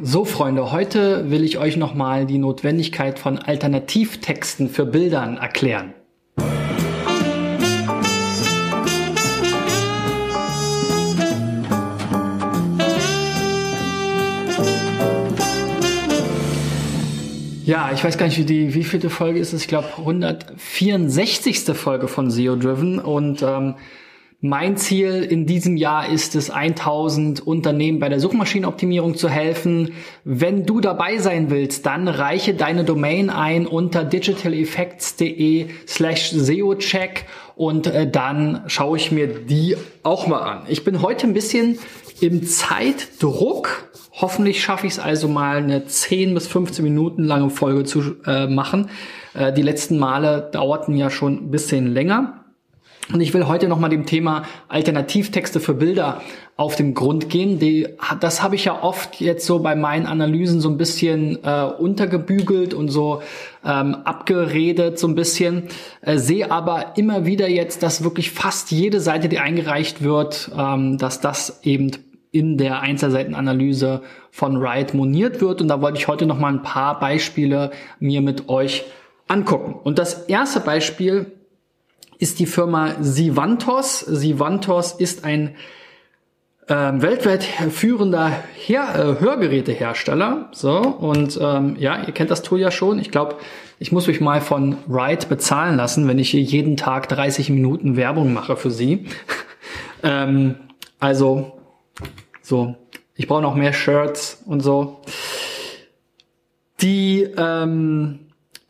So, Freunde, heute will ich euch nochmal die Notwendigkeit von Alternativtexten für Bildern erklären. Ja, ich weiß gar nicht, wie die, wie vielte Folge ist es. Ich glaube, 164. Folge von SEO Driven und ähm, mein Ziel in diesem Jahr ist es, 1000 Unternehmen bei der Suchmaschinenoptimierung zu helfen. Wenn du dabei sein willst, dann reiche deine Domain ein unter digitaleffects.de slash SEOcheck und äh, dann schaue ich mir die auch mal an. Ich bin heute ein bisschen im Zeitdruck. Hoffentlich schaffe ich es also mal eine 10 bis 15 Minuten lange Folge zu äh, machen. Äh, die letzten Male dauerten ja schon ein bisschen länger. Und ich will heute nochmal dem Thema Alternativtexte für Bilder auf den Grund gehen. Die, das habe ich ja oft jetzt so bei meinen Analysen so ein bisschen äh, untergebügelt und so ähm, abgeredet so ein bisschen. Äh, sehe aber immer wieder jetzt, dass wirklich fast jede Seite, die eingereicht wird, ähm, dass das eben in der Einzelseitenanalyse von Wright moniert wird. Und da wollte ich heute nochmal ein paar Beispiele mir mit euch angucken. Und das erste Beispiel ist die Firma Sivantos. Sivantos ist ein äh, weltweit führender Her äh, Hörgerätehersteller. So, und ähm, ja, ihr kennt das Tool ja schon. Ich glaube, ich muss mich mal von Ride bezahlen lassen, wenn ich hier jeden Tag 30 Minuten Werbung mache für sie. ähm, also, so, ich brauche noch mehr Shirts und so. Die ähm,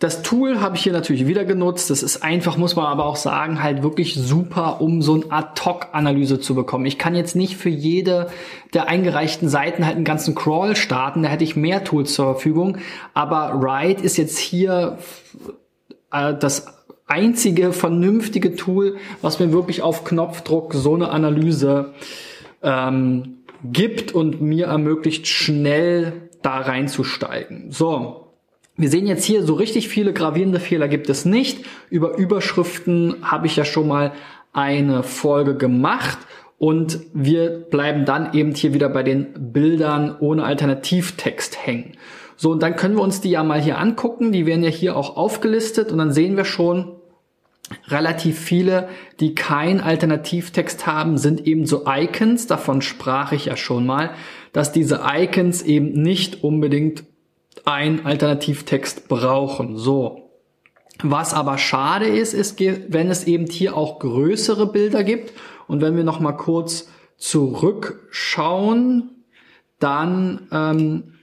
das Tool habe ich hier natürlich wieder genutzt. Das ist einfach, muss man aber auch sagen, halt wirklich super, um so ein Ad-Hoc-Analyse zu bekommen. Ich kann jetzt nicht für jede der eingereichten Seiten halt einen ganzen Crawl starten. Da hätte ich mehr Tools zur Verfügung. Aber Write ist jetzt hier äh, das einzige vernünftige Tool, was mir wirklich auf Knopfdruck so eine Analyse ähm, gibt und mir ermöglicht, schnell da reinzusteigen. So, wir sehen jetzt hier, so richtig viele gravierende Fehler gibt es nicht. Über Überschriften habe ich ja schon mal eine Folge gemacht und wir bleiben dann eben hier wieder bei den Bildern ohne Alternativtext hängen. So, und dann können wir uns die ja mal hier angucken. Die werden ja hier auch aufgelistet und dann sehen wir schon, relativ viele, die kein Alternativtext haben, sind eben so Icons. Davon sprach ich ja schon mal, dass diese Icons eben nicht unbedingt ein Alternativtext brauchen. So. Was aber schade ist, ist, wenn es eben hier auch größere Bilder gibt. Und wenn wir noch mal kurz zurückschauen, dann ähm,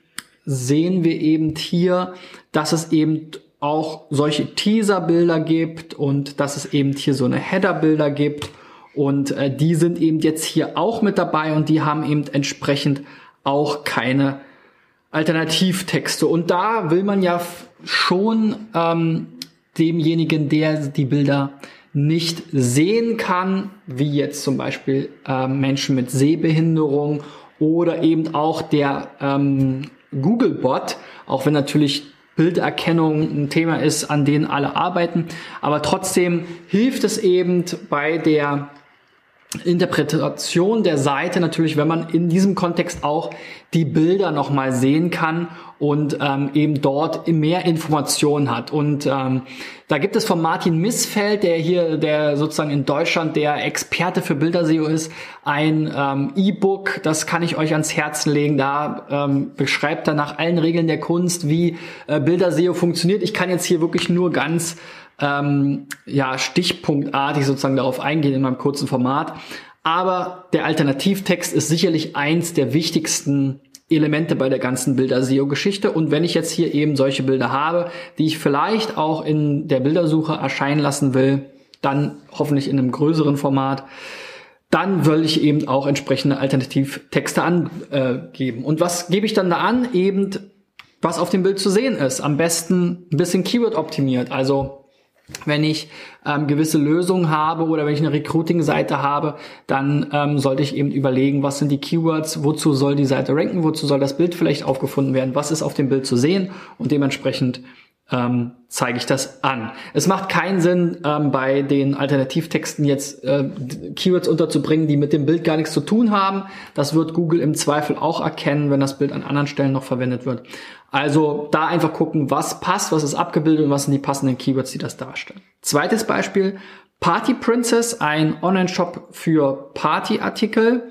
sehen wir eben hier, dass es eben auch solche Teaser-Bilder gibt und dass es eben hier so eine Header-Bilder gibt. Und äh, die sind eben jetzt hier auch mit dabei und die haben eben entsprechend auch keine Alternativtexte. Und da will man ja schon ähm, demjenigen, der die Bilder nicht sehen kann, wie jetzt zum Beispiel äh, Menschen mit Sehbehinderung oder eben auch der ähm, Googlebot, auch wenn natürlich Bilderkennung ein Thema ist, an denen alle arbeiten, aber trotzdem hilft es eben bei der Interpretation der Seite natürlich, wenn man in diesem Kontext auch die Bilder nochmal sehen kann und ähm, eben dort mehr Informationen hat. Und ähm, da gibt es von Martin Missfeld, der hier, der sozusagen in Deutschland der Experte für Bilderseo ist, ein ähm, E-Book, das kann ich euch ans Herzen legen. Da ähm, beschreibt er nach allen Regeln der Kunst, wie äh, Bilderseo funktioniert. Ich kann jetzt hier wirklich nur ganz ähm, ja, stichpunktartig sozusagen darauf eingehen in meinem kurzen Format. Aber der Alternativtext ist sicherlich eins der wichtigsten Elemente bei der ganzen Bilder-SEO-Geschichte. Und wenn ich jetzt hier eben solche Bilder habe, die ich vielleicht auch in der Bildersuche erscheinen lassen will, dann hoffentlich in einem größeren Format, dann will ich eben auch entsprechende Alternativtexte angeben. Und was gebe ich dann da an? Eben, was auf dem Bild zu sehen ist. Am besten ein bisschen Keyword optimiert. Also wenn ich ähm, gewisse Lösungen habe oder wenn ich eine Recruiting-Seite habe, dann ähm, sollte ich eben überlegen, was sind die Keywords, wozu soll die Seite ranken, wozu soll das Bild vielleicht aufgefunden werden, was ist auf dem Bild zu sehen und dementsprechend ähm, zeige ich das an. Es macht keinen Sinn, ähm, bei den Alternativtexten jetzt äh, Keywords unterzubringen, die mit dem Bild gar nichts zu tun haben. Das wird Google im Zweifel auch erkennen, wenn das Bild an anderen Stellen noch verwendet wird. Also da einfach gucken, was passt, was ist abgebildet und was sind die passenden Keywords, die das darstellen. Zweites Beispiel, Party Princess, ein Online-Shop für Partyartikel,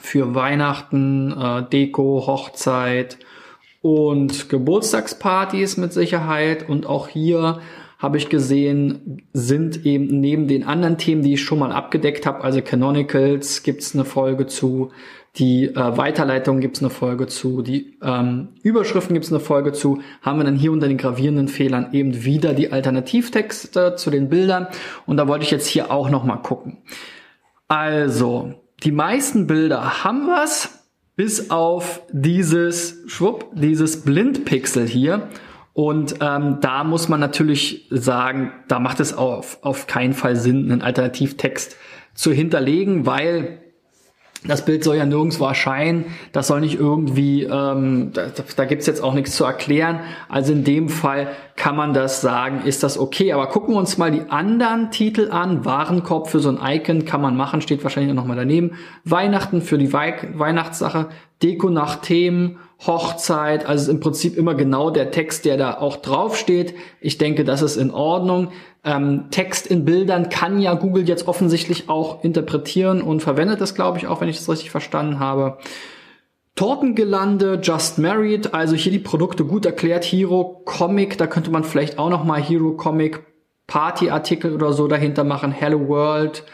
für Weihnachten, äh, Deko, Hochzeit, und Geburtstagspartys mit Sicherheit. Und auch hier habe ich gesehen, sind eben neben den anderen Themen, die ich schon mal abgedeckt habe, also Canonicals gibt's eine Folge zu, die äh, Weiterleitung gibt's eine Folge zu, die ähm, Überschriften gibt's eine Folge zu, haben wir dann hier unter den gravierenden Fehlern eben wieder die Alternativtexte zu den Bildern. Und da wollte ich jetzt hier auch noch mal gucken. Also, die meisten Bilder haben was bis auf dieses Schwupp, dieses Blindpixel hier. Und ähm, da muss man natürlich sagen, da macht es auf, auf keinen Fall Sinn, einen Alternativtext zu hinterlegen, weil das Bild soll ja nirgendwo erscheinen, das soll nicht irgendwie, ähm, da, da gibt's jetzt auch nichts zu erklären. Also in dem Fall kann man das sagen, ist das okay. Aber gucken wir uns mal die anderen Titel an. Warenkorb für so ein Icon kann man machen, steht wahrscheinlich noch mal daneben. Weihnachten für die Wei Weihnachtssache, Deko nach Themen, Hochzeit, also im Prinzip immer genau der Text, der da auch draufsteht. Ich denke, das ist in Ordnung. Ähm, Text in Bildern kann ja Google jetzt offensichtlich auch interpretieren und verwendet das, glaube ich, auch, wenn ich das richtig verstanden habe. Tortengelande, Just Married, also hier die Produkte gut erklärt. Hero Comic, da könnte man vielleicht auch noch mal Hero Comic Party-Artikel oder so dahinter machen. Hello World,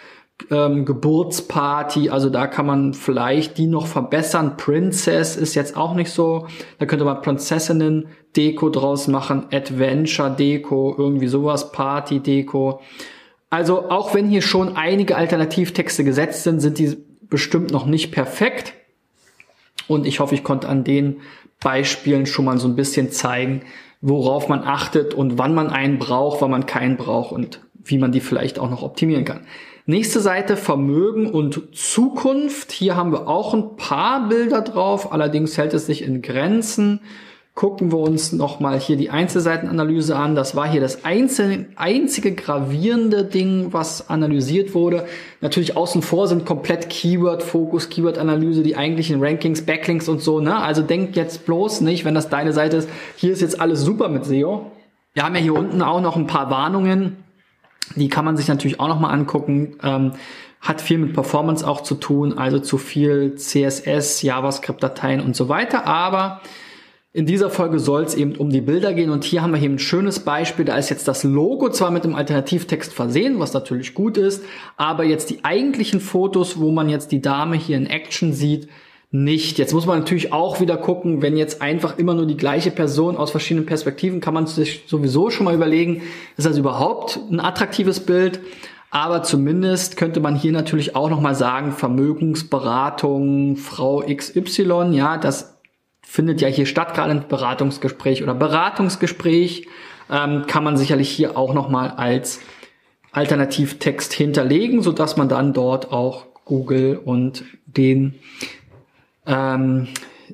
ähm, Geburtsparty, also da kann man vielleicht die noch verbessern. Princess ist jetzt auch nicht so. Da könnte man Prinzessinnen Deko draus machen, Adventure Deko, irgendwie sowas, Party Deko. Also auch wenn hier schon einige Alternativtexte gesetzt sind, sind die bestimmt noch nicht perfekt. Und ich hoffe, ich konnte an den Beispielen schon mal so ein bisschen zeigen, worauf man achtet und wann man einen braucht, wann man keinen braucht und wie man die vielleicht auch noch optimieren kann. Nächste Seite Vermögen und Zukunft. Hier haben wir auch ein paar Bilder drauf, allerdings hält es sich in Grenzen. Gucken wir uns nochmal hier die Einzelseitenanalyse an. Das war hier das einzige, einzige gravierende Ding, was analysiert wurde. Natürlich außen vor sind komplett Keyword-Fokus, Keyword-Analyse, die eigentlichen Rankings, Backlinks und so. Ne? Also denkt jetzt bloß nicht, wenn das deine Seite ist, hier ist jetzt alles super mit SEO. Wir haben ja hier unten auch noch ein paar Warnungen die kann man sich natürlich auch nochmal angucken. Ähm, hat viel mit Performance auch zu tun, also zu viel CSS, JavaScript-Dateien und so weiter. Aber in dieser Folge soll es eben um die Bilder gehen und hier haben wir hier ein schönes Beispiel. Da ist jetzt das Logo zwar mit dem Alternativtext versehen, was natürlich gut ist, aber jetzt die eigentlichen Fotos, wo man jetzt die Dame hier in Action sieht, nicht. Jetzt muss man natürlich auch wieder gucken, wenn jetzt einfach immer nur die gleiche Person aus verschiedenen Perspektiven, kann man sich sowieso schon mal überlegen, ist das überhaupt ein attraktives Bild? Aber zumindest könnte man hier natürlich auch noch mal sagen, Vermögensberatung, Frau XY, ja, das findet ja hier statt, gerade ein Beratungsgespräch oder Beratungsgespräch, ähm, kann man sicherlich hier auch noch mal als Alternativtext hinterlegen, so dass man dann dort auch Google und den ähm,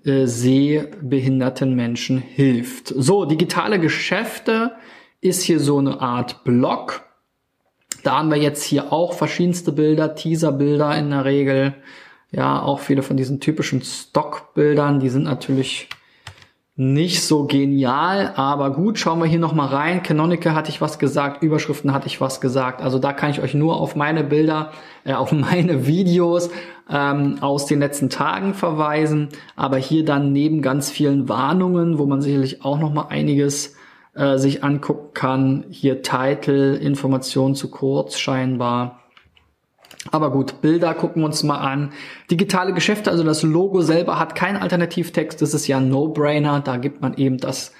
äh, sehbehinderten Menschen hilft. So, digitale Geschäfte ist hier so eine Art Blog. Da haben wir jetzt hier auch verschiedenste Bilder, Teaserbilder in der Regel. Ja, auch viele von diesen typischen Stockbildern, die sind natürlich nicht so genial, aber gut, schauen wir hier nochmal rein. Canonical hatte ich was gesagt, Überschriften hatte ich was gesagt. Also da kann ich euch nur auf meine Bilder, äh, auf meine Videos ähm, aus den letzten Tagen verweisen. Aber hier dann neben ganz vielen Warnungen, wo man sicherlich auch nochmal einiges äh, sich angucken kann. Hier Titel, Informationen zu kurz scheinbar. Aber gut, Bilder gucken wir uns mal an. Digitale Geschäfte, also das Logo selber hat keinen Alternativtext. Das ist ja ein No-Brainer. Da gibt man eben das,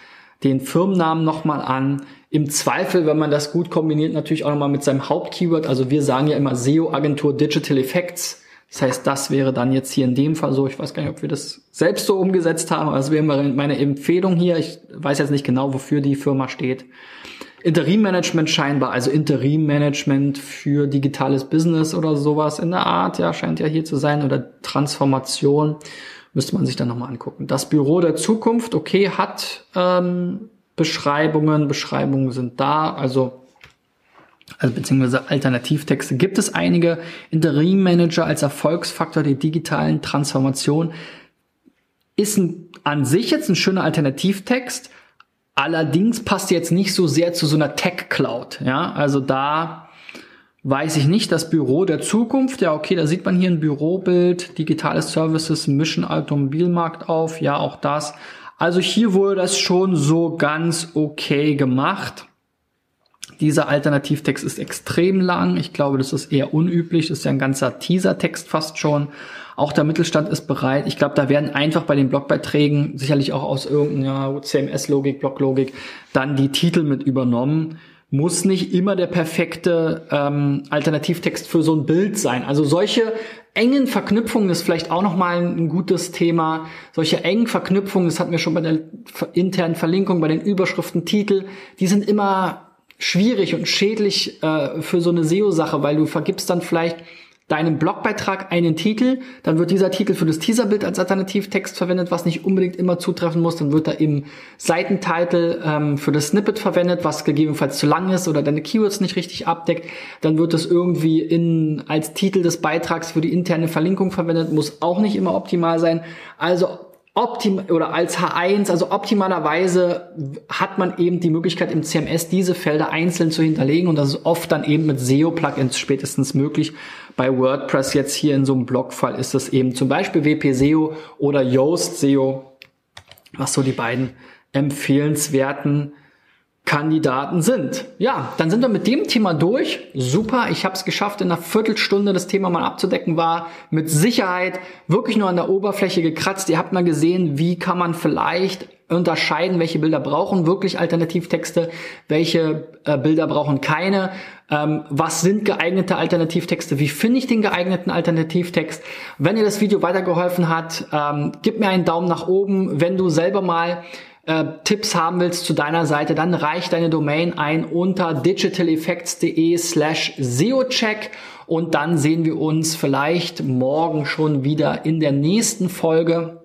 den Firmennamen nochmal an. Im Zweifel, wenn man das gut kombiniert, natürlich auch nochmal mit seinem Hauptkeyword. Also wir sagen ja immer SEO-Agentur Digital Effects. Das heißt, das wäre dann jetzt hier in dem Fall so. Ich weiß gar nicht, ob wir das selbst so umgesetzt haben, aber das wäre meine Empfehlung hier. Ich weiß jetzt nicht genau, wofür die Firma steht. Interimmanagement scheinbar, also Interimmanagement für digitales Business oder sowas in der Art, ja, scheint ja hier zu sein, oder Transformation, müsste man sich dann nochmal angucken. Das Büro der Zukunft, okay, hat ähm, Beschreibungen. Beschreibungen sind da, also also beziehungsweise Alternativtexte gibt es einige. Interim Manager als Erfolgsfaktor der digitalen Transformation ist ein, an sich jetzt ein schöner Alternativtext. Allerdings passt jetzt nicht so sehr zu so einer Tech Cloud. Ja, also da weiß ich nicht, das Büro der Zukunft. Ja, okay, da sieht man hier ein Bürobild, digitale Services, Mission Automobilmarkt auf. Ja, auch das. Also hier wurde das schon so ganz okay gemacht. Dieser Alternativtext ist extrem lang. Ich glaube, das ist eher unüblich. Das ist ja ein ganzer Teasertext fast schon. Auch der Mittelstand ist bereit. Ich glaube, da werden einfach bei den Blogbeiträgen sicherlich auch aus irgendeiner CMS-Logik, Bloglogik dann die Titel mit übernommen. Muss nicht immer der perfekte ähm, Alternativtext für so ein Bild sein. Also solche engen Verknüpfungen ist vielleicht auch nochmal ein gutes Thema. Solche engen Verknüpfungen, das hatten wir schon bei der internen Verlinkung, bei den Überschriften, Titel, die sind immer schwierig und schädlich äh, für so eine SEO-Sache, weil du vergibst dann vielleicht deinem Blogbeitrag einen Titel, dann wird dieser Titel für das Teaserbild als Alternativtext verwendet, was nicht unbedingt immer zutreffen muss, dann wird da im Seitentitel ähm, für das Snippet verwendet, was gegebenenfalls zu lang ist oder deine Keywords nicht richtig abdeckt, dann wird das irgendwie in, als Titel des Beitrags für die interne Verlinkung verwendet, muss auch nicht immer optimal sein. Also optim oder als H1, also optimalerweise hat man eben die Möglichkeit im CMS diese Felder einzeln zu hinterlegen und das ist oft dann eben mit SEO-Plugins spätestens möglich. Bei WordPress jetzt hier in so einem Blogfall ist das eben zum Beispiel WP SEO oder Yoast SEO, was so die beiden empfehlenswerten Kandidaten sind. Ja, dann sind wir mit dem Thema durch. Super, ich habe es geschafft, in einer Viertelstunde das Thema mal abzudecken. War mit Sicherheit wirklich nur an der Oberfläche gekratzt. Ihr habt mal gesehen, wie kann man vielleicht unterscheiden, welche Bilder brauchen wirklich Alternativtexte, welche äh, Bilder brauchen keine. Ähm, was sind geeignete Alternativtexte? Wie finde ich den geeigneten Alternativtext? Wenn dir das Video weitergeholfen hat, ähm, gib mir einen Daumen nach oben. Wenn du selber mal äh, Tipps haben willst zu deiner Seite, dann reich deine Domain ein unter digitaleffects.de slash SEOcheck und dann sehen wir uns vielleicht morgen schon wieder in der nächsten Folge.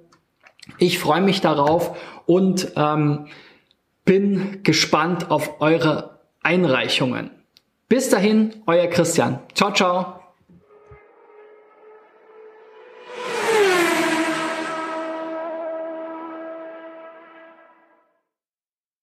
Ich freue mich darauf und ähm, bin gespannt auf eure Einreichungen. Bis dahin, euer Christian. Ciao, ciao.